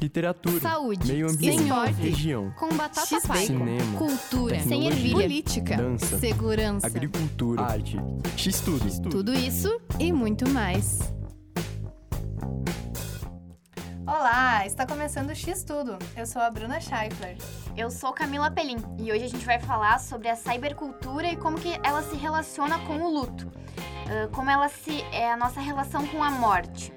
literatura, saúde, meio ambiente, esporte, região, com batata palha, cinema, cultura, sem tecnologia, ervilha, política, dança, segurança, agricultura, arte, x-tudo. tudo isso e muito mais. Olá, está começando o X Tudo. Eu sou a Bruna Scheifler. Eu sou Camila Pelim e hoje a gente vai falar sobre a cybercultura e como que ela se relaciona com o luto. Uh, como ela se é a nossa relação com a morte.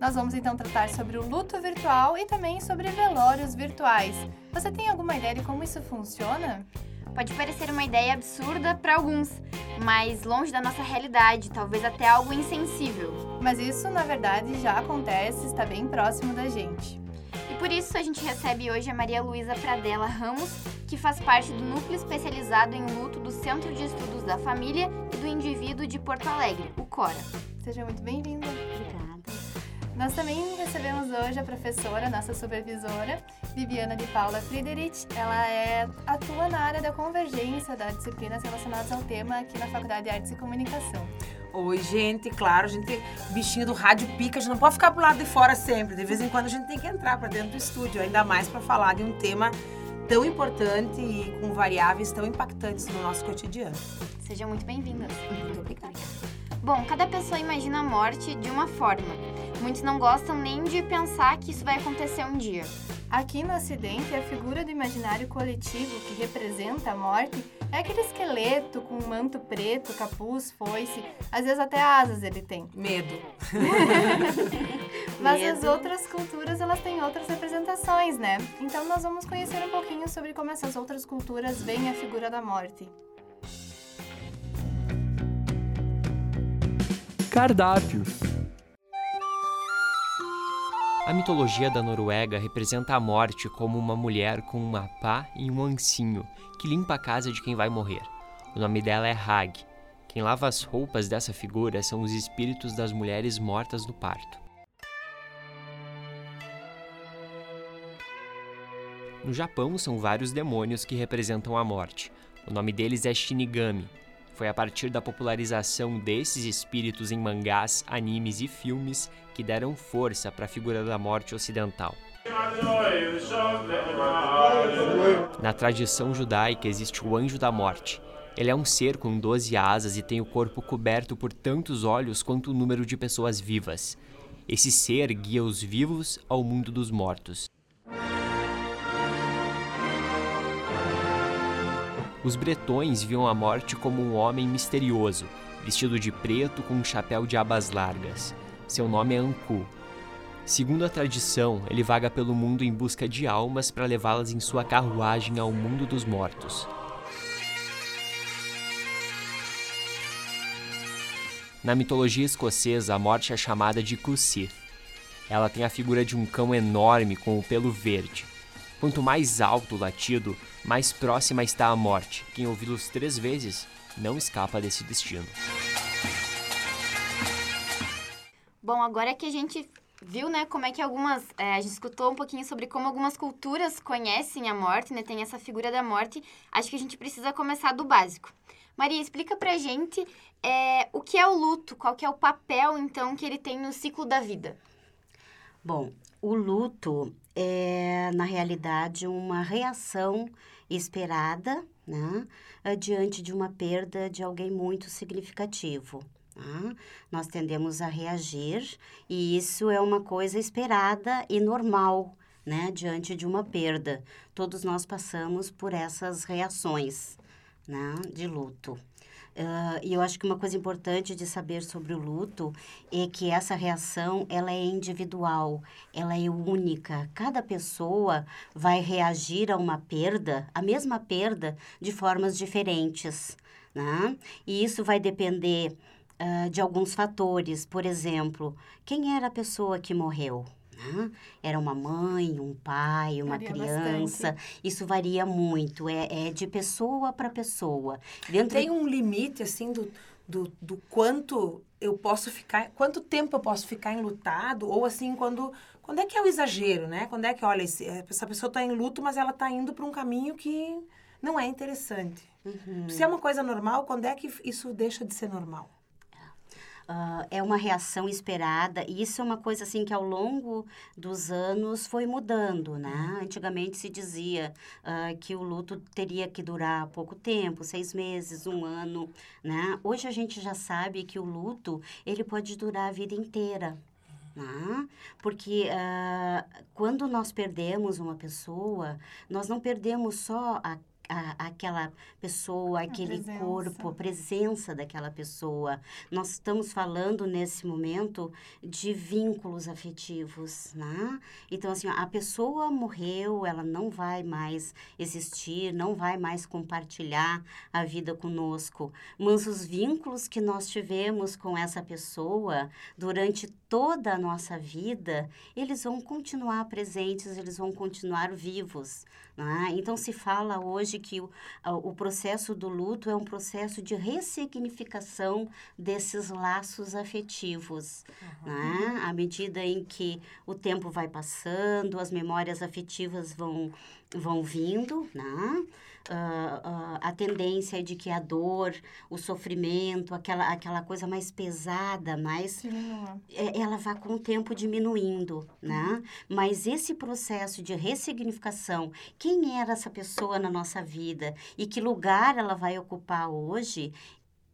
Nós vamos então tratar sobre o luto virtual e também sobre velórios virtuais. Você tem alguma ideia de como isso funciona? Pode parecer uma ideia absurda para alguns, mas longe da nossa realidade, talvez até algo insensível. Mas isso, na verdade, já acontece, está bem próximo da gente. E por isso a gente recebe hoje a Maria Luísa Pradella Ramos, que faz parte do núcleo especializado em luto do Centro de Estudos da Família e do Indivíduo de Porto Alegre, o CORA. Seja muito bem-vinda. Obrigada. Nós também recebemos hoje a professora, nossa supervisora, Viviana de Paula Friedrich. Ela é, atua na área da convergência das disciplinas relacionadas ao tema aqui na Faculdade de Artes e Comunicação. Oi, gente, claro, a gente, bichinho do rádio pica, a gente não pode ficar pro lado de fora sempre. De vez em quando a gente tem que entrar para dentro do estúdio, ainda mais para falar de um tema tão importante e com variáveis tão impactantes no nosso cotidiano. Sejam muito bem-vindas. Muito obrigada. Bom, cada pessoa imagina a morte de uma forma. Muitos não gostam nem de pensar que isso vai acontecer um dia. Aqui no Ocidente, a figura do imaginário coletivo que representa a morte é aquele esqueleto com manto preto, capuz, foice, às vezes até asas ele tem. Medo. Mas as Medo. outras culturas, elas têm outras representações, né? Então nós vamos conhecer um pouquinho sobre como essas outras culturas veem a figura da morte. Cardápio. A mitologia da Noruega representa a morte como uma mulher com uma pá e um ancinho que limpa a casa de quem vai morrer. O nome dela é Hag. Quem lava as roupas dessa figura são os espíritos das mulheres mortas no parto. No Japão são vários demônios que representam a morte. O nome deles é Shinigami. Foi a partir da popularização desses espíritos em mangás, animes e filmes que deram força para a figura da morte ocidental. Na tradição judaica existe o anjo da morte. Ele é um ser com 12 asas e tem o corpo coberto por tantos olhos quanto o número de pessoas vivas. Esse ser guia os vivos ao mundo dos mortos. Os bretões viam a morte como um homem misterioso, vestido de preto com um chapéu de abas largas. Seu nome é Anku. Segundo a tradição, ele vaga pelo mundo em busca de almas para levá-las em sua carruagem ao mundo dos mortos. Na mitologia escocesa, a morte é chamada de Kusith. Ela tem a figura de um cão enorme com o pelo verde. Quanto mais alto o latido, mais próxima está a morte. Quem ouvi-los três vezes não escapa desse destino. Bom, agora que a gente viu, né, como é que algumas. é, a gente escutou um pouquinho sobre como algumas culturas conhecem a morte, né? Tem essa figura da morte. Acho que a gente precisa começar do básico. Maria, explica pra gente é, o que é o luto, qual que é o papel, então, que ele tem no ciclo da vida. Bom, o luto é, na realidade, uma reação esperada, né, diante de uma perda de alguém muito significativo. Tá? Nós tendemos a reagir e isso é uma coisa esperada e normal, né, diante de uma perda. Todos nós passamos por essas reações, né, de luto. Ah, e eu acho que uma coisa importante de saber sobre o luto é que essa reação ela é individual, ela é única. Cada pessoa vai reagir a uma perda, a mesma perda, de formas diferentes. Né? E isso vai depender ah, de alguns fatores. Por exemplo, quem era a pessoa que morreu? né? Era uma mãe, um pai, uma Varia criança. Isso varia muito, é, é de pessoa para pessoa. Dentro Tem um limite, assim, do, do, do quanto eu posso ficar, quanto tempo eu posso ficar enlutado, ou assim, quando, quando é que é o exagero, né? Quando é que, olha, esse- essa pessoa está em luto, mas ela está indo para um caminho que não é interessante. Uhum. Se é uma coisa normal, quando é que isso deixa de ser normal? Ah, é uma reação esperada e isso é uma coisa assim que ao longo dos anos foi mudando, né? Antigamente se dizia ah, que o luto teria que durar pouco tempo, seis meses, um ano, né? Hoje a gente já sabe que o luto ele pode durar a vida inteira. Né? Porque ah, quando nós perdemos uma pessoa, nós não perdemos só a a, aquela pessoa, aquele presença. corpo, a presença daquela pessoa. Nós estamos falando nesse momento de vínculos afetivos, né? Então, assim, a pessoa morreu, ela não vai mais existir, não vai mais compartilhar a vida conosco. Mas os vínculos que nós tivemos com essa pessoa durante toda a nossa vida, eles vão continuar presentes, eles vão continuar vivos. Né? Então, se fala hoje que o, o processo do luto é um processo de ressignificação desses laços afetivos. Né? À medida em que o tempo vai passando, as memórias afetivas vão, vão vindo, né? Ah, a tendência é de que a dor, o sofrimento, aquela, aquela coisa mais pesada, mais Diminua. é, ela vai com o tempo diminuindo, né? Mas esse processo de ressignificação, quem era essa pessoa na nossa vida e que lugar ela vai ocupar hoje,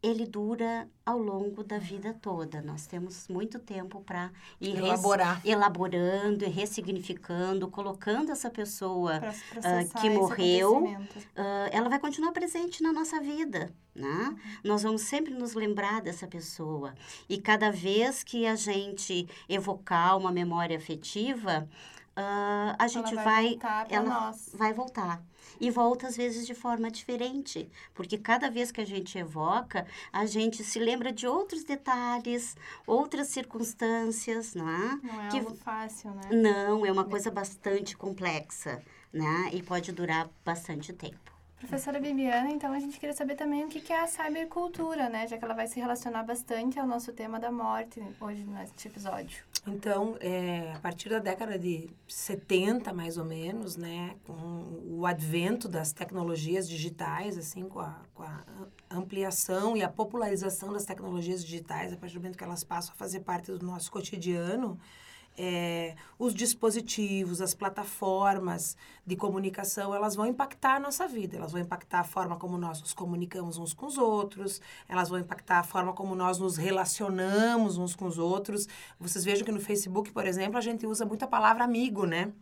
ele dura ao longo da vida toda. Nós temos muito tempo para ir Elaborar. elaborando e ressignificando, colocando essa pessoa Pra processar que morreu, ah, ela vai continuar presente na nossa vida, né? Nós vamos sempre nos lembrar dessa pessoa. E cada vez que a gente evocar uma memória afetiva, ah, a gente Ela vai, voltar pra ela nós. vai voltar. E volta, às vezes, de forma diferente. Porque cada vez que a gente evoca, a gente se lembra de outros detalhes, outras circunstâncias, não é? Não é que- algo fácil, né? Não, é uma coisa bastante complexa, né? E pode durar bastante tempo. Professora Bibiana, então a gente queria saber também o que é a cybercultura, né? Já que ela vai se relacionar bastante ao nosso tema da morte hoje neste episódio. Então, é, a partir da década de 70, mais ou menos, né, com o advento das tecnologias digitais, assim, com a, com a ampliação e a popularização das tecnologias digitais, a partir do momento que elas passam a fazer parte do nosso cotidiano, é, os dispositivos, as plataformas de comunicação, elas vão impactar a nossa vida. Elas vão impactar a forma como nós nos comunicamos uns com os outros, elas vão impactar a forma como nós nos relacionamos uns com os outros. Vocês vejam que no Facebook, por exemplo, a gente usa muito a palavra amigo, né?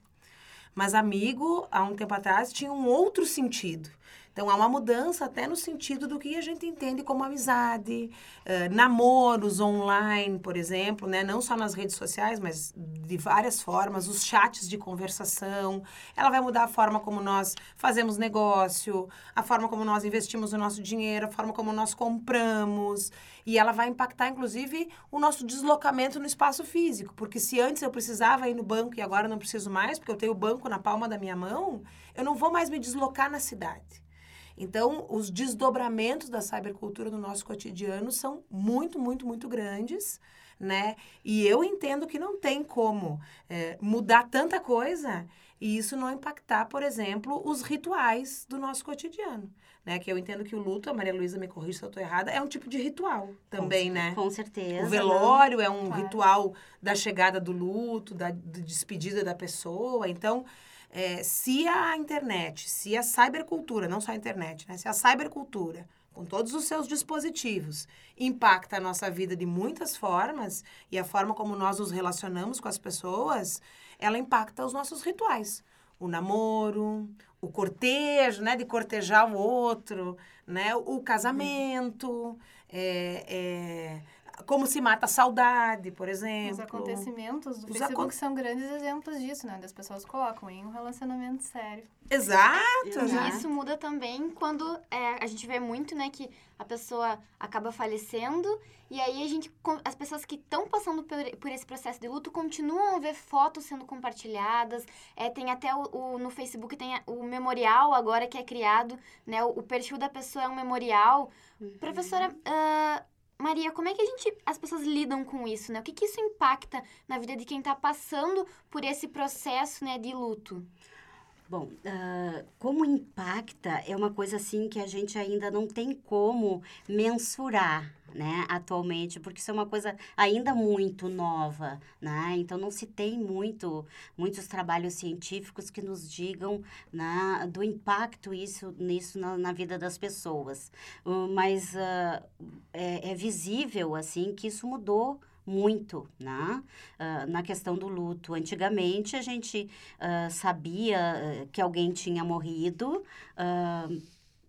Mas amigo, há um tempo atrás, tinha um outro sentido. Então, há uma mudança até no sentido do que a gente entende como amizade, eh, namoros online, por exemplo, né? não só nas redes sociais, mas de várias formas, os chats de conversação. Ela vai mudar a forma como nós fazemos negócio, a forma como nós investimos o nosso dinheiro, a forma como nós compramos. E ela vai impactar, inclusive, o nosso deslocamento no espaço físico. Porque se antes eu precisava ir no banco e agora não preciso mais, porque eu tenho o banco na palma da minha mão, eu não vou mais me deslocar na cidade. Então, os desdobramentos da cybercultura no nosso cotidiano são muito, muito, muito grandes, né? E eu entendo que não tem como eh, mudar tanta coisa e isso não impactar, por exemplo, os rituais do nosso cotidiano, né? Que eu entendo que o luto, a Maria Luísa me corrija se eu estou errada, é um tipo de ritual também, né? Com certeza. O velório é um Claro. ritual da chegada do luto, da de despedida da pessoa. Então, é, se a internet, se a cybercultura, não só a internet, né? Se a cybercultura, com todos os seus dispositivos, impacta a nossa vida de muitas formas e a forma como nós nos relacionamos com as pessoas, ela impacta os nossos rituais. O namoro, o cortejo, né? De cortejar o outro, né? O casamento, é, é, como se mata a saudade, por exemplo. Os acontecimentos do Os Facebook acon- são grandes exemplos disso, né? Das pessoas colocam em um relacionamento sério. Exato. E isso muda também quando é, a gente vê muito, né, que a pessoa acaba falecendo e aí a gente, com- as pessoas que estão passando por, por esse processo de luto continuam a ver fotos sendo compartilhadas. É, tem até o, o- no Facebook tem o memorial agora que é criado, né? O, o perfil da pessoa é um memorial. Professora ah, Maria, como é que a gente, as pessoas lidam com isso, né? O que que isso impacta na vida de quem está passando por esse processo, né, de luto? Bom, ah, como impacta é uma coisa assim que a gente ainda não tem como mensurar, né, atualmente, porque isso é uma coisa ainda muito nova, né? Então não se tem muito muitos trabalhos científicos que nos digam né, do impacto isso nisso na, na vida das pessoas, Uh, mas ah, é, é visível assim que isso mudou muito, né? Ah, na questão do luto. Antigamente, a gente ah, sabia que alguém tinha morrido ah,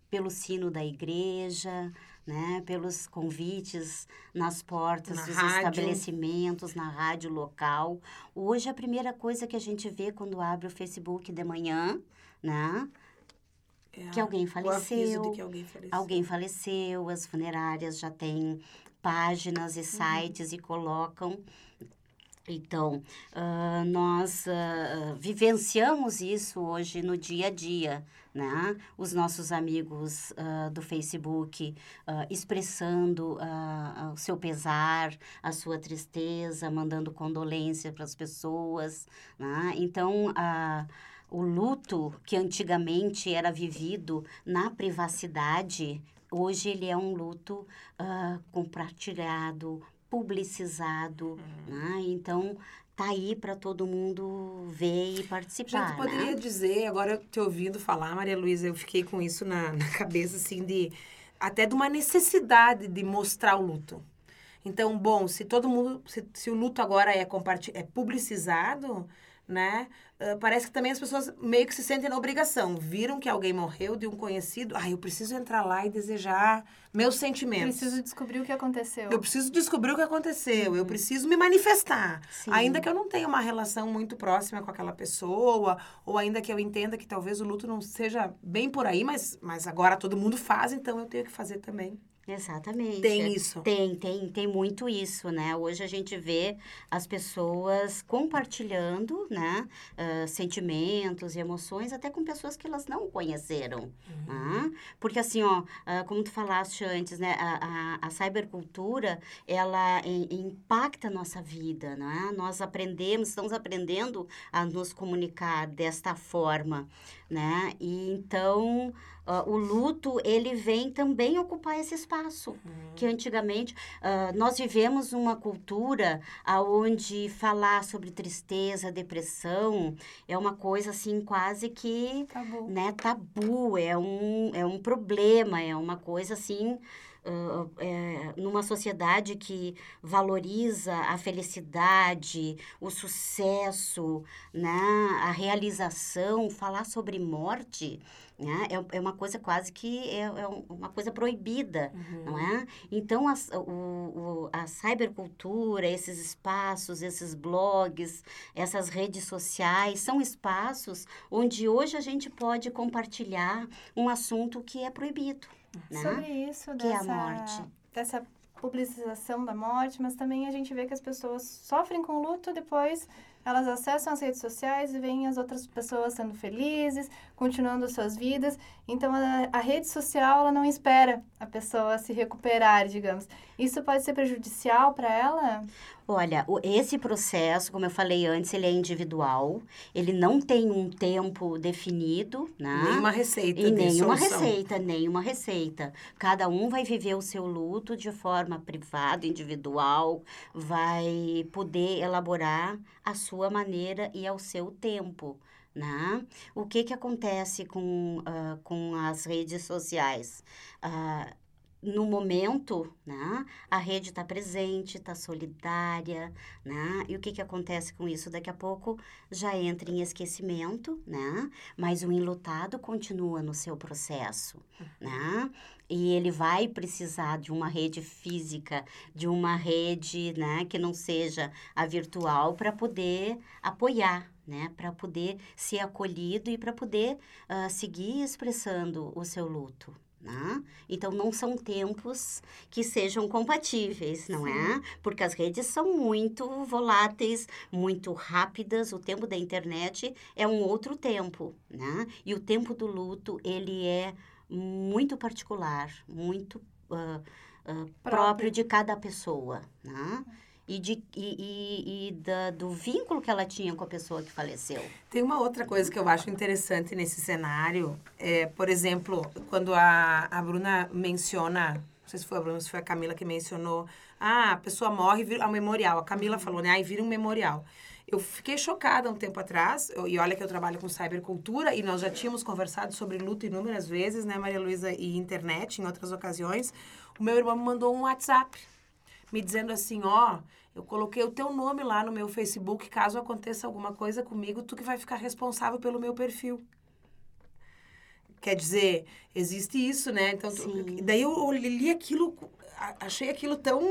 pelo sino da igreja, né? Pelos convites nas portas Na dos rádio. estabelecimentos, na rádio local. Hoje, a primeira coisa que a gente vê quando abre o Facebook de manhã, né? É Que alguém faleceu, de que alguém faleceu. Alguém faleceu, as funerárias já têm páginas e sites e colocam. Então, ah, nós ah, vivenciamos isso hoje no dia a dia, né? Os nossos amigos ah, do Facebook expressando o seu pesar, a sua tristeza, mandando condolência para as pessoas, né? Então, a o luto que antigamente era vivido na privacidade, hoje ele é um luto ah, compartilhado, publicizado, né? Então tá aí para todo mundo ver e A gente participar, poderia né? dizer, agora te ouvindo falar, Maria Luísa, eu fiquei com isso na, na cabeça, assim, de até de uma necessidade de mostrar o luto. Então, bom, se todo mundo, se, se o luto agora é, é publicizado, né? ah, parece que também as pessoas meio que se sentem na obrigação. Viram que alguém morreu de um conhecido, ah, eu preciso entrar lá e desejar meus sentimentos. Preciso descobrir o que aconteceu. Eu preciso descobrir o que aconteceu, eu preciso me manifestar. Sim. Ainda que eu não tenha uma relação muito próxima com aquela pessoa, ou ainda que eu entenda que talvez o luto não seja bem por aí, mas, mas agora todo mundo faz, então eu tenho que fazer também. Exatamente. Tem isso. Tem, tem, tem muito isso, né? Hoje a gente vê as pessoas compartilhando, né? ah, sentimentos e emoções, até com pessoas que elas não conheceram. né? Porque assim, ó, ah, como tu falaste antes, né? A, a, a cybercultura, ela em- impacta a nossa vida, né? Nós aprendemos, estamos aprendendo a nos comunicar desta forma, né? E então... ah, o luto, ele vem também ocupar esse espaço que antigamente ah, nós vivemos uma cultura aonde falar sobre tristeza, depressão é uma coisa assim quase que Tabu. né, tabu, é um, é um problema, é uma coisa assim é, numa sociedade que valoriza a felicidade, o sucesso, né, a realização, falar sobre morte, né, é, é uma coisa quase que é, é um- uma coisa proibida, não é? Então, as- o, o- a cybercultura, esses espaços, esses blogs, essas redes sociais, são espaços onde hoje a gente pode compartilhar um assunto que é proibido, né? Sobre isso, Que é a dessa, morte. dessa publicização da morte, mas também a gente vê que as pessoas sofrem com luto, depois elas acessam as redes sociais e veem as outras pessoas sendo felizes, continuando suas vidas. Então, a, a rede social, ela não espera a pessoa se recuperar, digamos. Isso pode ser prejudicial para ela? Olha, o- esse processo, como eu falei antes, ele é individual, ele não tem um tempo definido, né? Nenhuma receita E nenhuma solução. receita, nenhuma receita. Cada um vai viver o seu luto de forma privada, individual, vai poder elaborar a sua maneira e ao seu tempo. Né? O que, que acontece com, ah, com as redes sociais? Ah, no momento, né, a rede está presente, está solidária, né? E o que, que acontece com isso? Daqui a pouco já entra em esquecimento, né? Mas o enlutado continua no seu processo, né? E ele vai precisar de uma rede física, de uma rede, né, que não seja a virtual para poder apoiar, né, para poder ser acolhido e para poder ah, seguir expressando o seu luto. Né? Então, não são tempos que sejam compatíveis, não é? Porque as redes são muito voláteis, muito rápidas. O tempo da internet é um outro tempo, né? E o tempo do luto, ele é muito particular, muito ah, ah, próprio de cada pessoa, né? E, de, e, e, e da, do vínculo que ela tinha com a pessoa que faleceu. Tem uma outra coisa que eu acho interessante nesse cenário. É, por exemplo, quando a, a Bruna menciona, não sei se foi a Bruna, se foi a Camila que mencionou, ah, a pessoa morre e vira um memorial. A Camila falou, né? Aí vira um memorial. Eu fiquei chocada um tempo atrás, eu- e olha que eu trabalho com cybercultura, e nós já tínhamos conversado sobre luto inúmeras vezes, né, Maria Luísa, e internet em outras ocasiões. O meu irmão me mandou um WhatsApp me dizendo assim, ó, eu coloquei o teu nome lá no meu Facebook, caso aconteça alguma coisa comigo, tu que vai ficar responsável pelo meu perfil. Quer dizer, existe isso, né? Então, tu- daí eu, eu li aquilo, achei aquilo tão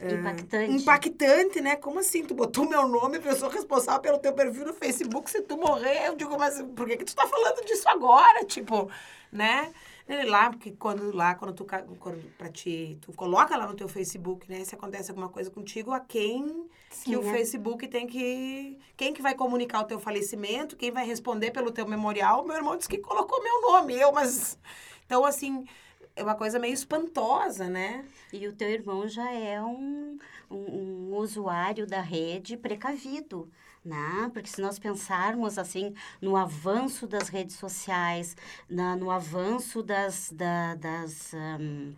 eh, Impactante. impactante, né? Como assim? Tu botou meu nome, pessoa responsável pelo teu perfil no Facebook, se tu morrer, eu digo, mas por que, que tu tá falando disso agora? Tipo, né? Ele lá, porque quando lá, quando tu, quando, pra ti, tu coloca lá no teu Facebook, né? Se acontece alguma coisa contigo, a quem que o Sim, é. Facebook tem que... Quem que vai comunicar o teu falecimento, quem vai responder pelo teu memorial. Meu irmão disse que colocou meu nome, eu, mas... Então, assim, é uma coisa meio espantosa, né? E o teu irmão já é um, um, um usuário da rede precavido, né? Porque se nós pensarmos, assim, no avanço das redes sociais, na, no avanço das, da- das, ahn,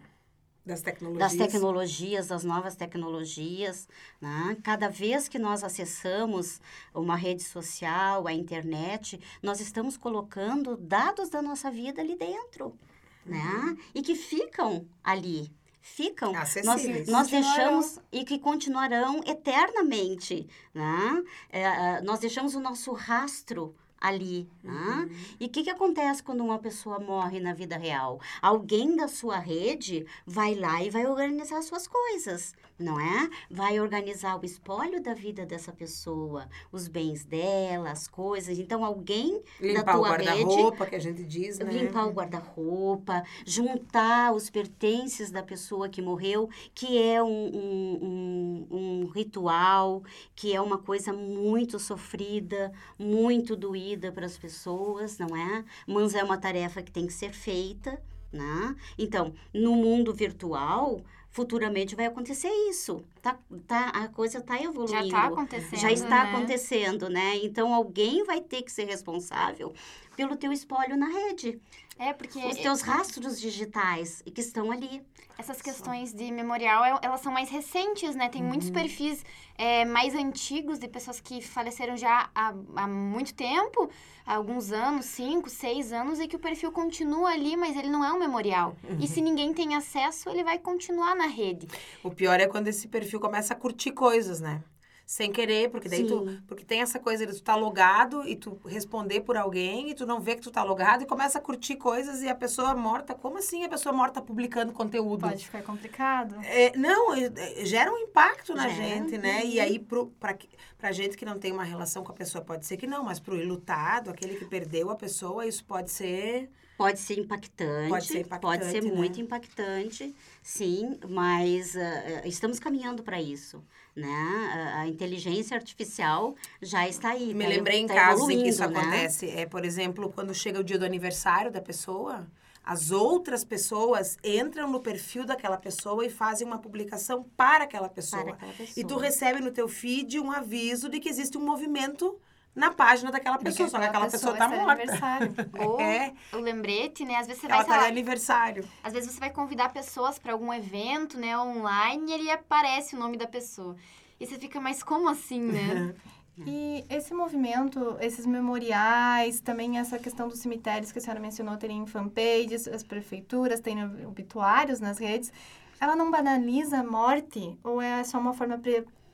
Das tecnologias. das tecnologias, das novas tecnologias, né? Cada vez que nós acessamos uma rede social, a internet, nós estamos colocando dados da nossa vida ali dentro, né? E que ficam ali. Ficam, nós, Acessíveis. nós deixamos e que continuarão eternamente, né? É, é, nós deixamos o nosso rastro ali, né? E o que, que acontece quando uma pessoa morre na vida real? Alguém da sua rede vai lá e vai organizar as suas coisas, não é? Vai organizar o espólio da vida dessa pessoa, os bens dela, as coisas. Então, alguém Limpar da o tua rede guarda-roupa, que a gente diz, né? limpar o guarda-roupa, juntar os pertences da pessoa que morreu, que é um, um, um, um ritual, que é uma coisa muito sofrida, muito doída para as pessoas, não é? Mas é uma tarefa que tem que ser feita, né? Então, no mundo virtual, futuramente vai acontecer isso. Tá, tá, a coisa está evoluindo Já tá acontecendo. já está né? acontecendo, né? Então alguém vai ter que ser responsável pelo teu espólio na rede, É, porque os teus rastros digitais e que estão ali. essas questões de memorial, é- elas são mais recentes, né? Tem muitos perfis é, mais antigos de pessoas que faleceram já há, há muito tempo, há alguns anos, cinco, seis anos, e que o perfil continua ali, mas ele não é um memorial. E se ninguém tem acesso, ele vai continuar na rede. O pior é quando esse perfil começa a curtir coisas, né? Sem querer, porque daí tu. Sim. Porque tem essa coisa de tu tá logado e tu responder por alguém e tu não vê que tu tá logado e começa a curtir coisas e a pessoa morta. Como assim a pessoa morta publicando conteúdo? Pode ficar complicado. É, não, é, é, gera um impacto na Gera. gente, né? E aí, pro, pra, que- pra gente que não tem uma relação com a pessoa, pode ser que não, mas pro ilutado, aquele que perdeu a pessoa, isso pode ser. Pode ser impactante, Pode ser pode ser impactante, né? muito impactante, sim, mas ah, estamos caminhando para isso, né? A, inteligência artificial já está aí. Me tá, lembrei em tá casos em que isso né? acontece. É, por exemplo, quando chega o dia do aniversário da pessoa, as outras pessoas entram no perfil daquela pessoa e fazem uma publicação para aquela pessoa. Para aquela pessoa. E tu recebe no teu feed um aviso de que existe um movimento na página daquela pessoa, só que aquela pessoa tá está de morta. aniversário. Ou É, o lembrete, né? Às vezes você vai, tá lá, aniversário. Às vezes você vai convidar pessoas para algum evento, né, online, e ele aparece o nome da pessoa. E você fica, mas como assim, né? E esse movimento, esses memoriais, também essa questão dos cemitérios que a senhora mencionou terem fanpages, as prefeituras têm obituários nas redes, ela não banaliza a morte ou é só uma forma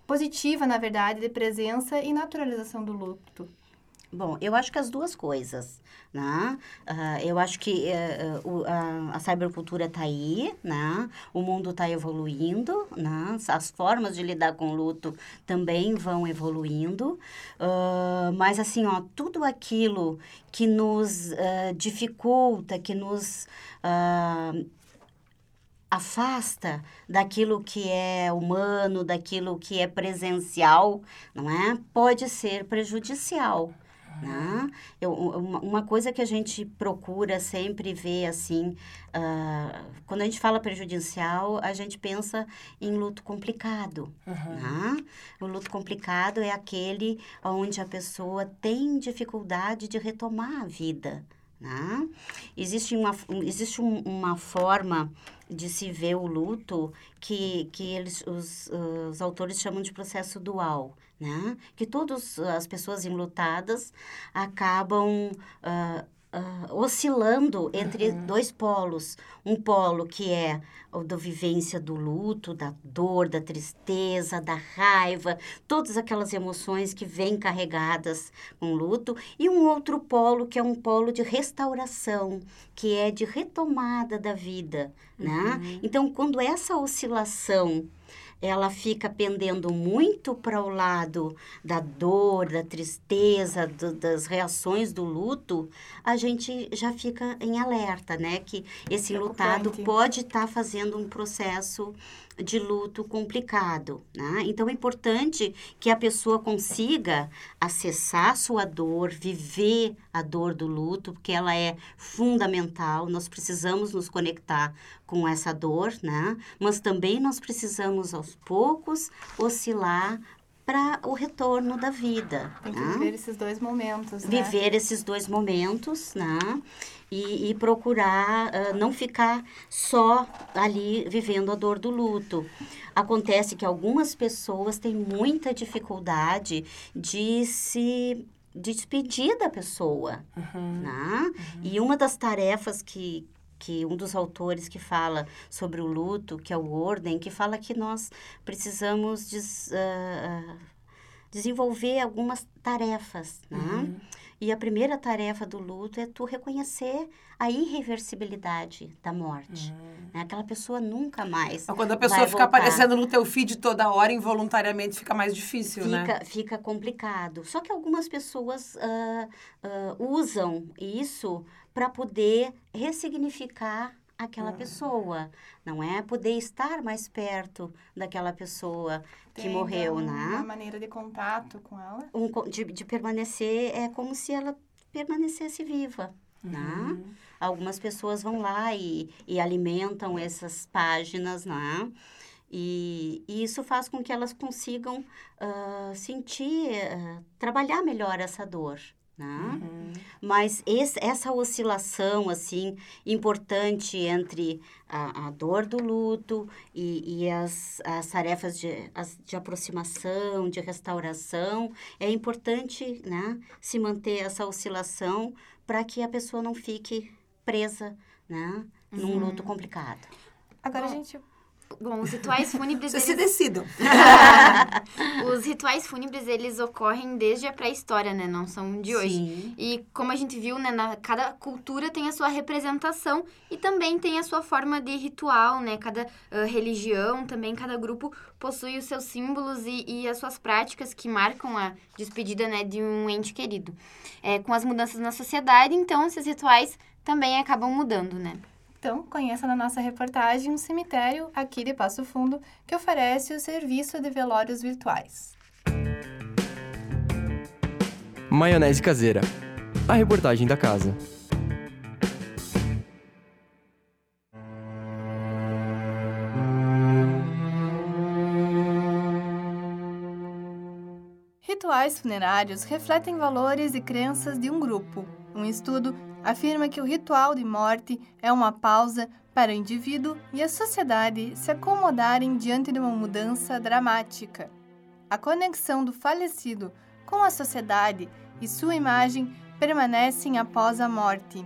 positiva, na verdade, de presença e naturalização do luto? Bom, eu acho que as duas coisas, né? Ah, eu acho que eh, eh, o- a, cybercultura está aí, né? O mundo está evoluindo, né? As formas de lidar com o luto também vão evoluindo. Ah, mas, assim, ó, tudo aquilo que nos ah, dificulta, que nos... afasta daquilo que é humano, daquilo que é presencial, não é? Pode ser prejudicial, Né? Eu, uma, coisa que a gente procura sempre ver, assim, ah, quando a gente fala prejudicial, a gente pensa em luto complicado. né? O luto complicado é aquele onde a pessoa tem dificuldade de retomar a vida. Né? Existe, uma, existe um- uma forma de se ver o luto que, que eles, os, os autores chamam de processo dual, né? Que todas as pessoas enlutadas acabam ah, ah, oscilando entre dois polos. Um polo que é o da vivência do luto, da dor, da tristeza, da raiva, todas aquelas emoções que vêm carregadas com o luto, e um outro polo que é um polo de restauração, que é de retomada da vida, né? Então, quando essa oscilação ela fica pendendo muito para o lado da dor, da tristeza, do- das reações do luto, a gente já fica em alerta, né? Que esse lutado Preocupante. pode estar fazendo um processo de luto complicado, né? Então é importante que a pessoa consiga acessar sua dor, viver a dor do luto, porque ela é fundamental. Nós precisamos nos conectar com essa dor, né? Mas também nós precisamos aos poucos oscilar para o retorno da vida. Tem que né? viver esses dois momentos, né? viver esses dois momentos, né? E, e procurar ah, não ficar só ali vivendo a dor do luto. Acontece que algumas pessoas têm muita dificuldade de se de despedir da pessoa, né? E uma das tarefas que que um dos autores que fala sobre o luto, que é o Orden, que fala que nós precisamos des- ah, desenvolver algumas tarefas, né? E a primeira tarefa do luto é tu reconhecer a irreversibilidade da morte. né? Aquela pessoa nunca mais Mas quando a pessoa fica voltar. aparecendo no teu feed toda hora, involuntariamente, fica mais difícil, né? Fica, fica complicado. Só que algumas pessoas ah, ah, usam isso para poder ressignificar aquela pessoa, não é? Poder estar mais perto daquela pessoa que Tem, morreu, então, Uma né? maneira de contato com ela. Um de, de permanecer, é como se ela permanecesse viva, né? Algumas pessoas vão lá e, e alimentam essas páginas, né? E, e isso faz com que elas consigam ah, sentir, ah, trabalhar melhor essa dor, né? Mas esse- essa oscilação, assim, importante entre a, a dor do luto e, e as, as tarefas de, as- de aproximação, de restauração, é importante, né, se manter essa oscilação para que a pessoa não fique presa, né, num luto complicado. Agora a gente Bom, os rituais fúnebres, Vocês se eles, decidam. os rituais fúnebres, eles ocorrem desde a pré-história, né? Não são de hoje. Sim. E como a gente viu, né, na, cada cultura tem a sua representação e também tem a sua forma de ritual, né? Cada ah, religião, também cada grupo possui os seus símbolos e, e as suas práticas que marcam a despedida, né, de um ente querido. É, com as mudanças na sociedade, então, esses rituais também acabam mudando, né? Então, conheça na nossa reportagem um cemitério aqui de Passo Fundo que oferece o serviço de velórios virtuais. Maionese caseira. A reportagem da casa. Rituais funerários refletem valores e crenças de um grupo. Um estudo afirma que o ritual de morte é uma pausa para o indivíduo e a sociedade se acomodarem diante de uma mudança dramática. A conexão do falecido com a sociedade e sua imagem permanecem após a morte.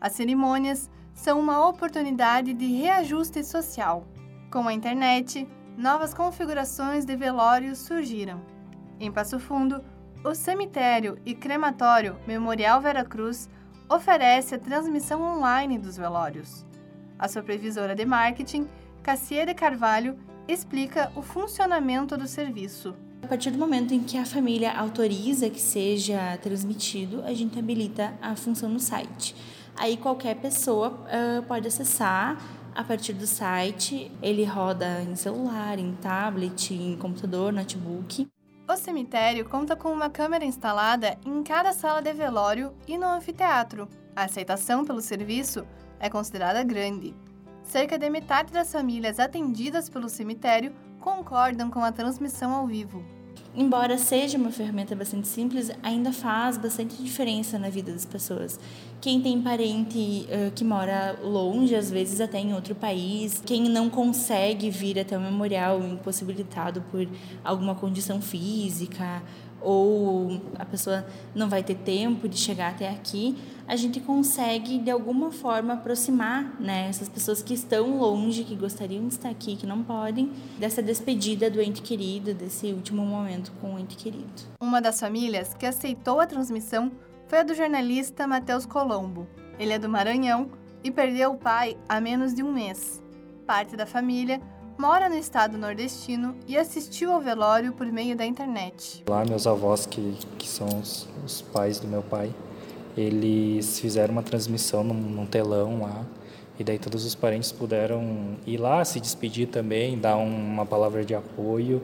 As cerimônias são uma oportunidade de reajuste social. Com a internet, novas configurações de velórios surgiram. Em Passo Fundo, o cemitério e crematório Memorial Veracruz oferece a transmissão online dos velórios. A supervisora de marketing, Cassiere Carvalho, explica o funcionamento do serviço. A partir do momento em que a família autoriza que seja transmitido, a gente habilita a função no site. Aí qualquer pessoa ah, pode acessar a partir do site. Ele roda em celular, em tablet, em computador, notebook. O cemitério conta com uma câmera instalada em cada sala de velório e no anfiteatro. A aceitação pelo serviço é considerada grande. Cerca de metade das famílias atendidas pelo cemitério concordam com a transmissão ao vivo. Embora seja uma ferramenta bastante simples, ainda faz bastante diferença na vida das pessoas. Quem tem parente uh, que mora longe, às vezes até em outro país, quem não consegue vir até o memorial impossibilitado por alguma condição física ou a pessoa não vai ter tempo de chegar até aqui, a gente consegue de alguma forma aproximar né, essas pessoas que estão longe, que gostariam de estar aqui, que não podem, dessa despedida do ente querido, desse último momento com o ente querido. Uma das famílias que aceitou a transmissão foi a do jornalista Matheus Colombo. Ele é do Maranhão e perdeu o pai há menos de um mês. Parte da família mora no estado nordestino e assistiu ao velório por meio da internet. Lá, meus avós, que, que são os, os pais do meu pai, eles fizeram uma transmissão num, num, telão lá. E daí todos os parentes puderam ir lá se despedir também, dar uma palavra de apoio.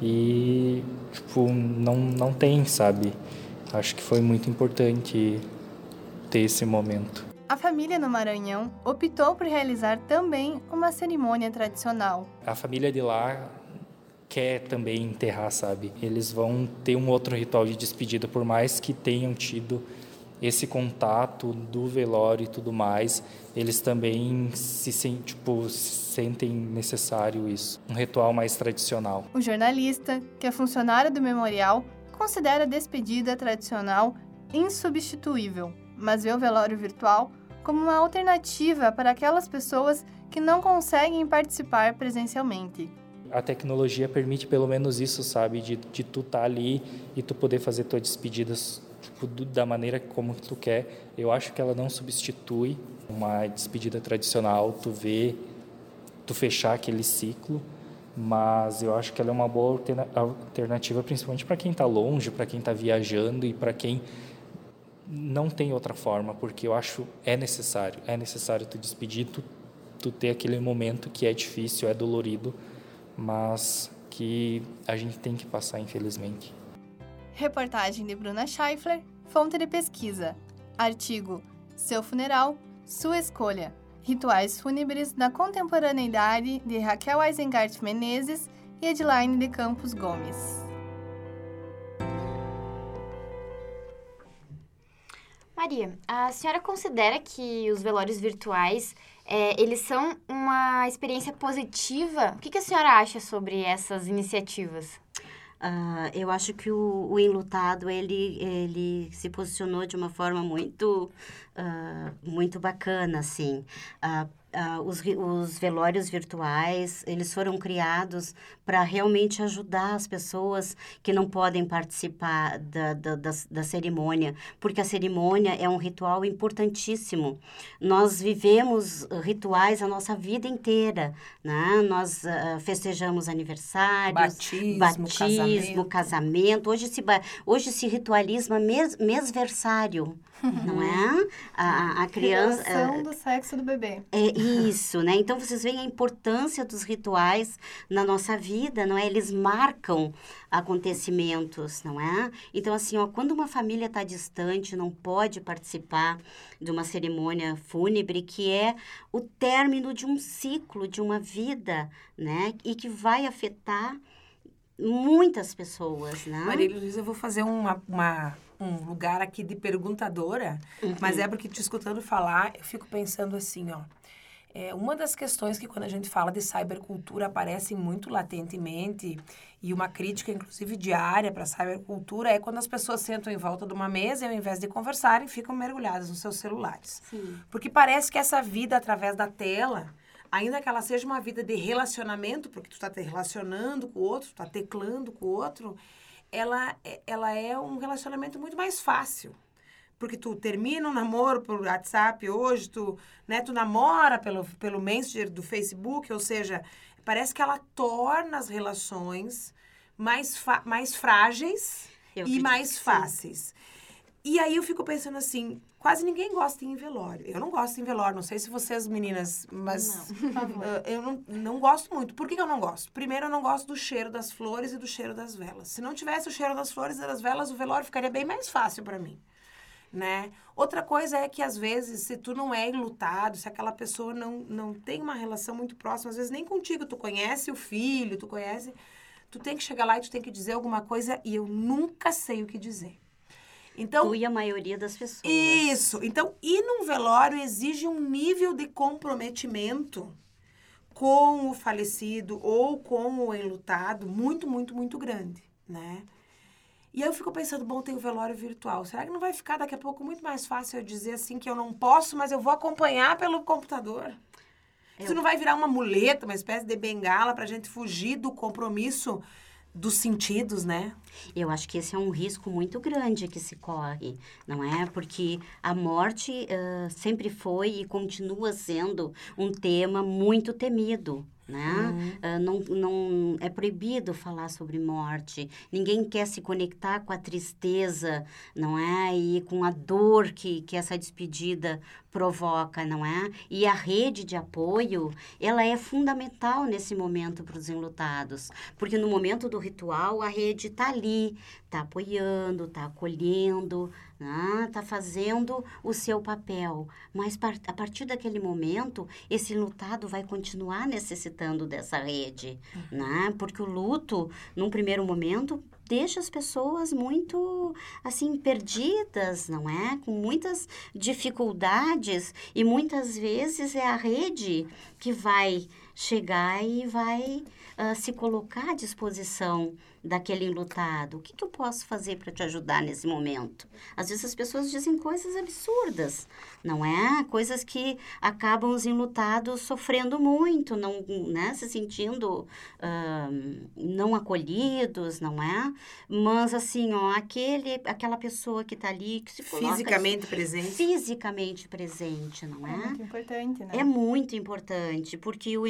E, tipo, não, não tem, sabe? Acho que foi muito importante ter esse momento. A família no Maranhão optou por realizar também uma cerimônia tradicional. A família de lá quer também enterrar, sabe? Eles vão ter um outro ritual de despedida, por mais que tenham tido esse contato do velório e tudo mais, eles também se sentem, tipo, sentem necessário isso, um ritual mais tradicional. O jornalista, que é funcionário do memorial, considera a despedida tradicional insubstituível, mas vê o velório virtual como uma alternativa para aquelas pessoas que não conseguem participar presencialmente. A tecnologia permite pelo menos isso, sabe? De, de tu estar tá ali e tu poder fazer tuas despedidas tipo, da maneira como tu quer. Eu acho que ela não substitui uma despedida tradicional, tu vê, tu fechar aquele ciclo, mas eu acho que ela é uma boa alternativa, principalmente para quem está longe, para quem está viajando e para quem não tem outra forma, porque eu acho é necessário, é necessário tu despedir, tu, tu ter aquele momento que é difícil, é dolorido, mas que a gente tem que passar, infelizmente. Reportagem de Bruna Scheifler, fonte de pesquisa. Artigo: Seu funeral, sua escolha. Rituais fúnebres na contemporaneidade de Raquel Eisengart Menezes e Edline de Campos Gomes. Maria, a senhora considera que os velórios virtuais é, eles são uma experiência positiva? O que, que a senhora acha sobre essas iniciativas? Uh, eu acho que o, o enlutado ele, ele se posicionou de uma forma muito, uh, muito bacana, assim. Uh, os, os velórios virtuais, eles foram criados para realmente ajudar as pessoas que não podem participar da, da, da, da, cerimônia, porque a cerimônia é um ritual importantíssimo. Nós vivemos rituais a nossa vida inteira, né? Nós uh, festejamos aniversários, batismo, batismo casamento. casamento. Hoje se, hoje se ritualisma mes, mesversário, não é? A, a criança... Relação do sexo do bebê. É isso, né? Então, vocês veem a importância dos rituais na nossa vida, não é? Eles marcam acontecimentos, não é? Então, assim, ó, quando uma família está distante, não pode participar de uma cerimônia fúnebre, que é o término de um ciclo, de uma vida, né? E que vai afetar muitas pessoas, né? Maria Luísa, eu vou fazer uma, uma, um lugar aqui de perguntadora, uhum. mas é porque te escutando falar, eu fico pensando assim, ó. É, uma das questões que quando a gente fala de cybercultura aparece muito latentemente e uma crítica, inclusive diária para a cybercultura, é quando as pessoas sentam em volta de uma mesa e ao invés de conversarem, ficam mergulhadas nos seus celulares. Sim. Porque parece que essa vida através da tela ainda que ela seja uma vida de relacionamento, porque tu está te relacionando com o outro, tu está teclando com o outro, ela, ela é um relacionamento muito mais fácil. Porque tu termina um namoro por WhatsApp hoje, tu, né, tu namora pelo, pelo Messenger do Facebook, ou seja, parece que ela torna as relações mais, mais frágeis Eu e mais fáceis. E aí eu fico pensando assim, quase ninguém gosta em velório. Eu não gosto em velório, não sei se vocês meninas, mas uh, eu não, não gosto muito. Por que, que eu não gosto? Primeiro, eu não gosto do cheiro das flores e do cheiro das velas. Se não tivesse o cheiro das flores e das velas, o velório ficaria bem mais fácil para mim. Né? Outra coisa é que às vezes, se tu não é enlutado, se aquela pessoa não, não tem uma relação muito próxima, às vezes nem contigo, tu conhece o filho, tu conhece, tu tem que chegar lá e tu tem que dizer alguma coisa e eu nunca sei o que dizer. Então, Tu e a maioria das pessoas. isso. Então, ir num velório exige um nível de comprometimento com o falecido ou com o enlutado muito, muito, muito grande, né? E aí eu fico pensando, bom, tem o velório virtual. Será que não vai ficar daqui a pouco muito mais fácil eu dizer assim que eu não posso, mas eu vou acompanhar pelo computador? Isso não vai virar uma muleta, uma espécie de bengala pra gente fugir do compromisso dos sentidos, né? Eu acho que esse é um risco muito grande que se corre, não é? Porque a morte ah, sempre foi e continua sendo um tema muito temido. Né? Ah, não, não é proibido falar sobre morte. Ninguém quer se conectar com a tristeza, não é? E com a dor que, que essa despedida provoca, não é? E a rede de apoio, ela é fundamental nesse momento para os enlutados, porque no momento do ritual a rede está ali, está apoiando, está acolhendo, está fazendo o seu papel. Mas a partir daquele momento, esse enlutado vai continuar necessitando dessa rede, né? Porque o luto, num primeiro momento, deixa as pessoas muito assim perdidas, não é? Com muitas dificuldades e muitas vezes é a rede que vai chegar e vai ah, se colocar à disposição daquele enlutado. O que, que eu posso fazer para te ajudar nesse momento? Às vezes as pessoas dizem coisas absurdas, não é? Coisas que acabam os enlutados sofrendo muito, não, né? Se sentindo ah, não acolhidos, não é? Mas assim, ó, aquele, aquela pessoa que está ali, que se coloca Fisicamente presente. fisicamente presente, não É é? muito importante, né? É muito importante, porque o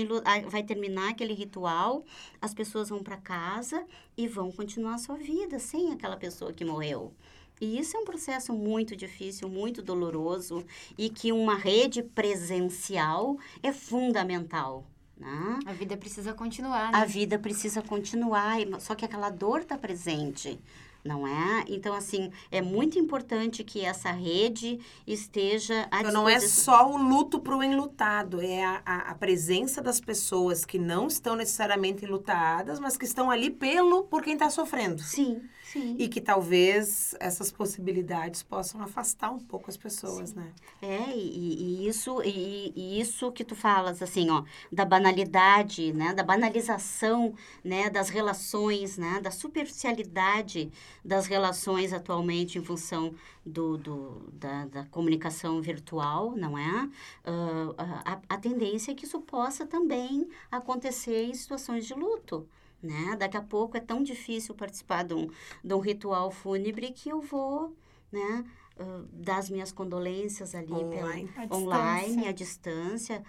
vai terminar aquele ritual, as pessoas vão para casa e vão continuar a sua vida sem aquela pessoa que morreu. E isso é um processo muito difícil, muito doloroso e que uma rede presencial é fundamental. Né? A vida precisa continuar, A né? vida precisa continuar, e- só que aquela dor está presente, não é? Então, assim, é muito importante que essa rede esteja à Então não é só o luto para o enlutado, é a, a, a presença das pessoas que não estão necessariamente enlutadas, mas que estão ali pelo por quem está sofrendo. Sim, sim. E que talvez essas possibilidades possam afastar um pouco as pessoas, né? É, e, e isso, e, e isso que tu falas, assim, ó, da banalidade, né, da banalização, né, das relações, né, da superficialidade das relações atualmente em função do, do, da, da comunicação virtual, não é? Ah, a, a tendência é que isso possa também acontecer em situações de luto. Né? Daqui a pouco é tão difícil participar de um, de um ritual fúnebre que eu vou né, ah, dar as minhas condolências ali pela, Online. À online, distância. à distância,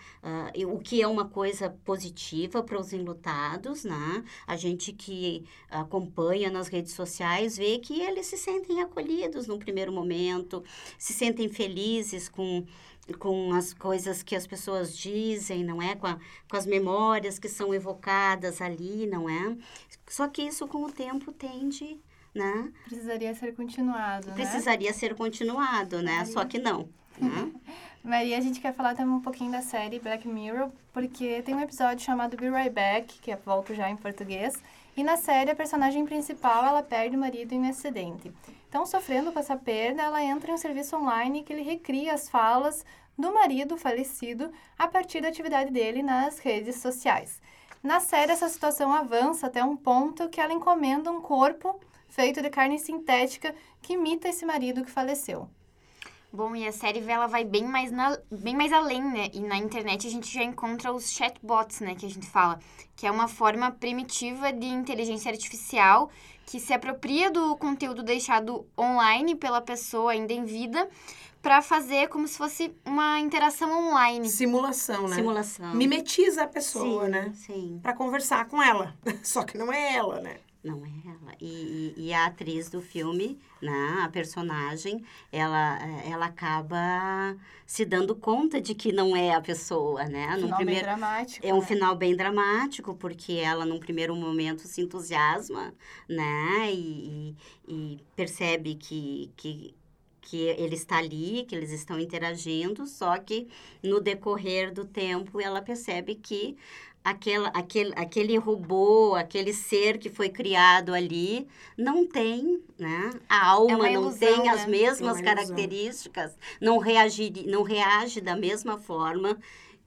e o que é uma coisa positiva para os enlutados, né? A gente que acompanha nas redes sociais vê que eles se sentem acolhidos num primeiro momento, se sentem felizes com com as coisas que as pessoas dizem, não é? Com, a- com as memórias que são evocadas ali, não é? Só que isso com o tempo tende, né? Precisaria ser continuado, né? Precisaria ser continuado, né? Só que não. Né? Maria, a gente quer falar também um pouquinho da série Black Mirror, porque tem um episódio chamado Be Right Back, que é volto já em português, e na série a personagem principal, ela perde o marido em um acidente. Então, sofrendo com essa perda, ela entra em um serviço online que ele recria as falas do marido falecido a partir da atividade dele nas redes sociais. Na série, essa situação avança até um ponto que ela encomenda um corpo feito de carne sintética que imita esse marido que faleceu. Bom, e a série ela vai bem mais, na, bem mais além, né? E na internet a gente já encontra os chatbots, né? Que a gente fala. Que é uma forma primitiva de inteligência artificial que se apropria do conteúdo deixado online pela pessoa ainda em vida para fazer como se fosse uma interação online. Simulação, né? Simulação. Mimetiza a pessoa, sim, né? Sim. Pra conversar com ela. Só que não é ela, né? Não é ela. E, e, e a atriz do filme, né, a personagem, ela, eh, ela acaba se dando conta de que não é a pessoa, né? Final no primeiro, bem dramático. é um né? final bem dramático, porque ela, num primeiro momento, se entusiasma, né? E, e- e percebe que, que, que ele está ali, que eles estão interagindo, só que no decorrer do tempo ela percebe que aquela, aquele, aquele robô, aquele ser que foi criado ali, não tem, né? A alma não ilusão, tem as né? mesmas É características, não reage, não reage da mesma forma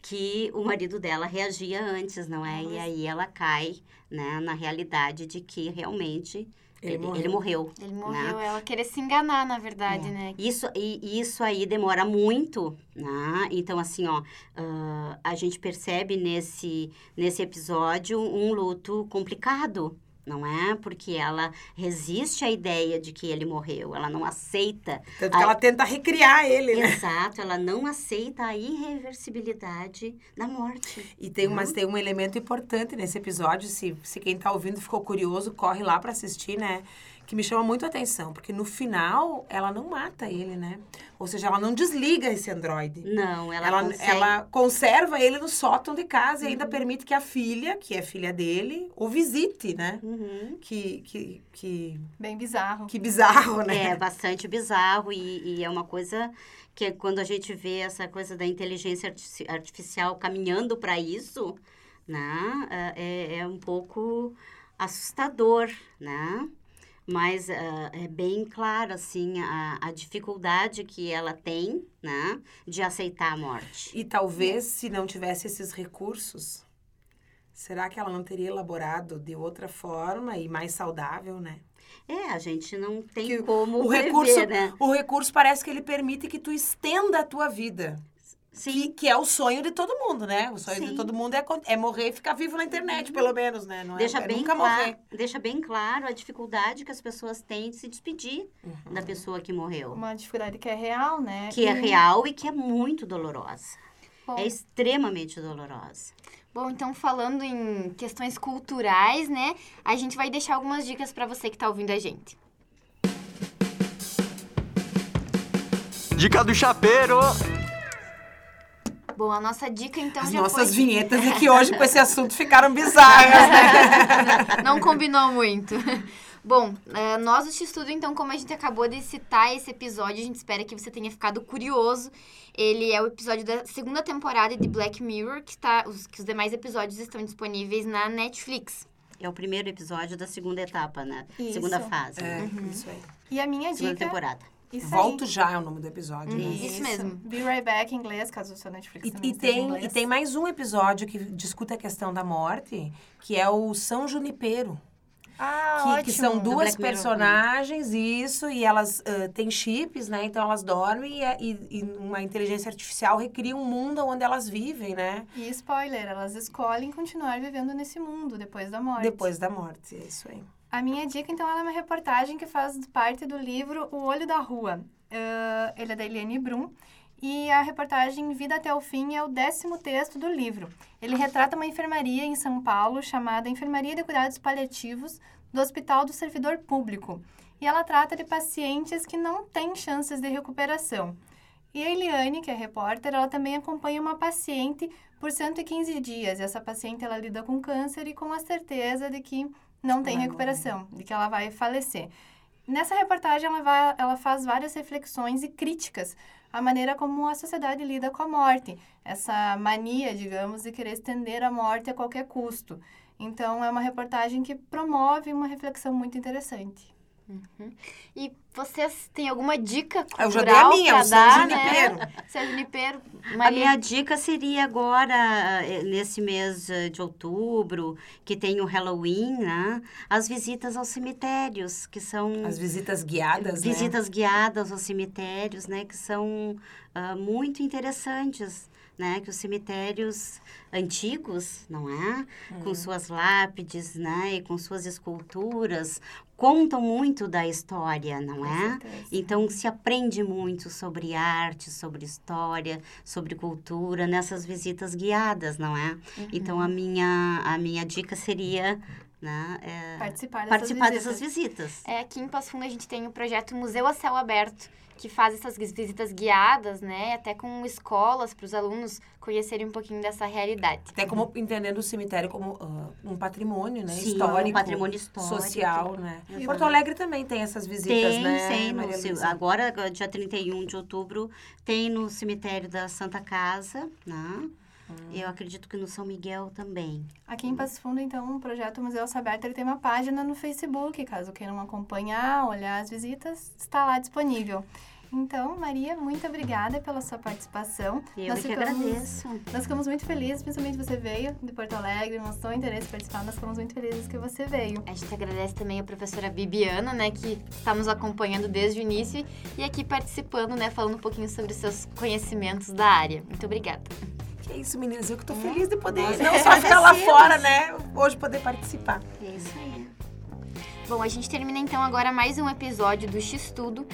que o marido dela reagia antes, não é? E aí ela cai, né, na realidade de que realmente Ele ele, morreu. ele morreu. Ele morreu, ela querer se enganar, na verdade, É. né? Isso, e isso aí demora muito, né? Então, assim, ó, ah, a gente percebe nesse, nesse episódio um luto complicado, não é? Porque ela resiste à ideia de que ele morreu, ela não aceita. Tanto que ela tenta recriar ele, né? Exato, ela não aceita a irreversibilidade da morte. E tem, mas tem um elemento importante nesse episódio, se, se quem tá ouvindo ficou curioso, corre lá pra assistir, né? Que me chama muito a atenção, porque no final ela não mata ele, né? Ou seja, ela não desliga esse androide. Não, ela, Ela, consegue... ela conserva ele no sótão de casa e ainda Uhum. permite que a filha, que é filha dele, o visite, né? Uhum. Que, que, que, Bem bizarro. que bizarro, né? É bastante bizarro e, e é uma coisa que é quando a gente vê essa coisa da inteligência artificial caminhando para isso, né, é, é um pouco assustador, né? Mas ah, é bem claro, assim, a, a dificuldade que ela tem, né, de aceitar a morte. E talvez, se não tivesse esses recursos, será que ela não teria elaborado de outra forma e mais saudável, né? É, a gente não tem Que como o prever, recurso, né? o recurso parece que ele permite que tu estenda a tua vida. Sim. Que, que é o sonho de todo mundo, né? O sonho de Sim. todo mundo é, é morrer e ficar vivo na internet, pelo menos, né? Não é, deixa, é bem nunca claro, morrer. deixa bem claro a dificuldade que as pessoas têm de se despedir Uhum. da pessoa que morreu. Uma dificuldade que é real, né? Que é E- real e que é muito dolorosa. Bom, É extremamente dolorosa. Bom, então falando em questões culturais, né? A gente vai deixar algumas dicas pra você que tá ouvindo a gente. Dica do chapeiro! Bom, a nossa dica então As já nossas foi... vinhetas é que hoje com esse assunto ficaram bizarras, né? Não combinou muito. Bom, eh, nós do X-Tudo, então, como a gente acabou de citar esse episódio, a gente espera que você tenha ficado curioso. Ele é o episódio da segunda temporada de Black Mirror, que, tá, os, que os demais episódios estão disponíveis na Netflix. É o primeiro episódio da segunda etapa, né? Isso. Segunda fase. É, né? isso aí. E a minha Segunda dica... temporada. Isso aí. Volto já é o nome do episódio, né? Isso mesmo. Be Right Back em inglês, caso o seu Netflix E, e tem, inglês. e tem mais um episódio que discute a questão da morte, que é o São Junipero. Ah, que, ótimo. que são duas Mirror, personagens, isso, e elas ah, têm chips, né? Então elas dormem e, e, e uma inteligência artificial recria um mundo onde elas vivem, né? E spoiler, elas escolhem continuar vivendo nesse mundo depois da morte. Depois da morte, é isso aí. A minha dica, então, é uma reportagem que faz parte do livro O Olho da Rua. Ah, ele é da Eliane Brum. E a reportagem Vida até o Fim é o décimo texto do livro. Ele retrata uma enfermaria em São Paulo chamada Enfermaria de Cuidados Paliativos do Hospital do Servidor Público. E ela trata de pacientes que não têm chances de recuperação. E a Eliane, que é repórter, ela também acompanha uma paciente por 115 dias. Essa paciente, ela lida com câncer e com a certeza de que não tem recuperação, de que ela vai falecer. Nessa reportagem, ela, vai, ela faz várias reflexões e críticas à maneira como a sociedade lida com a morte. Essa mania, digamos, de querer estender a morte a qualquer custo. Então, é uma reportagem que promove uma reflexão muito interessante. E vocês têm alguma dica cultural Eu já dei a minha, o São dar, né? São Junipero. A Maria, minha dica seria agora, eh, nesse mês eh, de outubro, que tem o Halloween, né? As visitas aos cemitérios, que são As visitas guiadas, né? visitas guiadas aos cemitérios, né? Que são ah, muito interessantes, né? Que os cemitérios antigos, não é? Com suas lápides, né? E com suas esculturas, contam muito da história, não é? certeza. Então se aprende muito sobre arte, sobre história, sobre cultura nessas visitas guiadas, não é? Então a minha a minha dica seria né, é, Participar dessas participar visitas. dessas visitas. É, aqui em Passo Fundo a gente tem o projeto Museu a Céu Aberto, que faz essas visitas guiadas, né? Até com escolas, para os alunos conhecerem um pouquinho dessa realidade. Até como entendendo o cemitério como ah, um patrimônio, né? Sim, histórico. um patrimônio histórico. Social, né? Exato. Porto Alegre também tem essas visitas, Tem, né? tem. Luísa? agora, dia 31 de outubro, tem no cemitério da Santa Casa, né? Eu acredito que no São Miguel também. Aqui em Passo Fundo, então, o projeto Museu Alça Aberta, ele tem uma página no Facebook, caso queiram acompanhar, olhar as visitas, está lá disponível. Então, Maria, muito obrigada pela sua participação. Eu Nós que ficamos- agradeço. Nós ficamos muito felizes, principalmente você veio de Porto Alegre, mostrou interesse em participar, nós ficamos muito felizes que você veio. A gente agradece também a professora Bibiana, né, que está nos acompanhando desde o início e aqui participando, né, falando um pouquinho sobre os seus conhecimentos da área. Muito obrigada. Que isso, meninas. Eu que tô feliz de poder, Nós não só ficar lá agradecemos. fora, né? Hoje poder participar. É isso aí. Bom, a gente termina então agora mais um episódio do X-Tudo,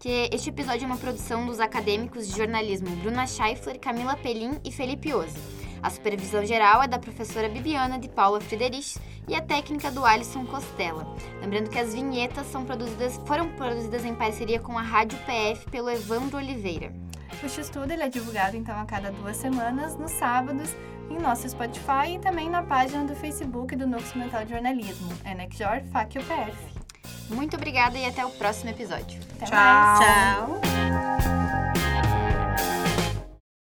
que este episódio é uma produção dos acadêmicos de jornalismo Bruna Scheifler, Camila Pelim e Felipe Oze. A supervisão geral é da professora Bibiana de Paula Friderich e a técnica do Alisson Costela. Lembrando que as vinhetas são produzidas, foram produzidas em parceria com a Rádio PF pelo Evandro Oliveira. O X-Tudo ele é divulgado, então, a cada duas semanas, nos sábados, em nosso Spotify e também na página do Facebook do Núcleo Mental de Jornalismo, NECJOR FAC UPF. Muito obrigada e até o próximo episódio. Até Tchau. mais! Tchau.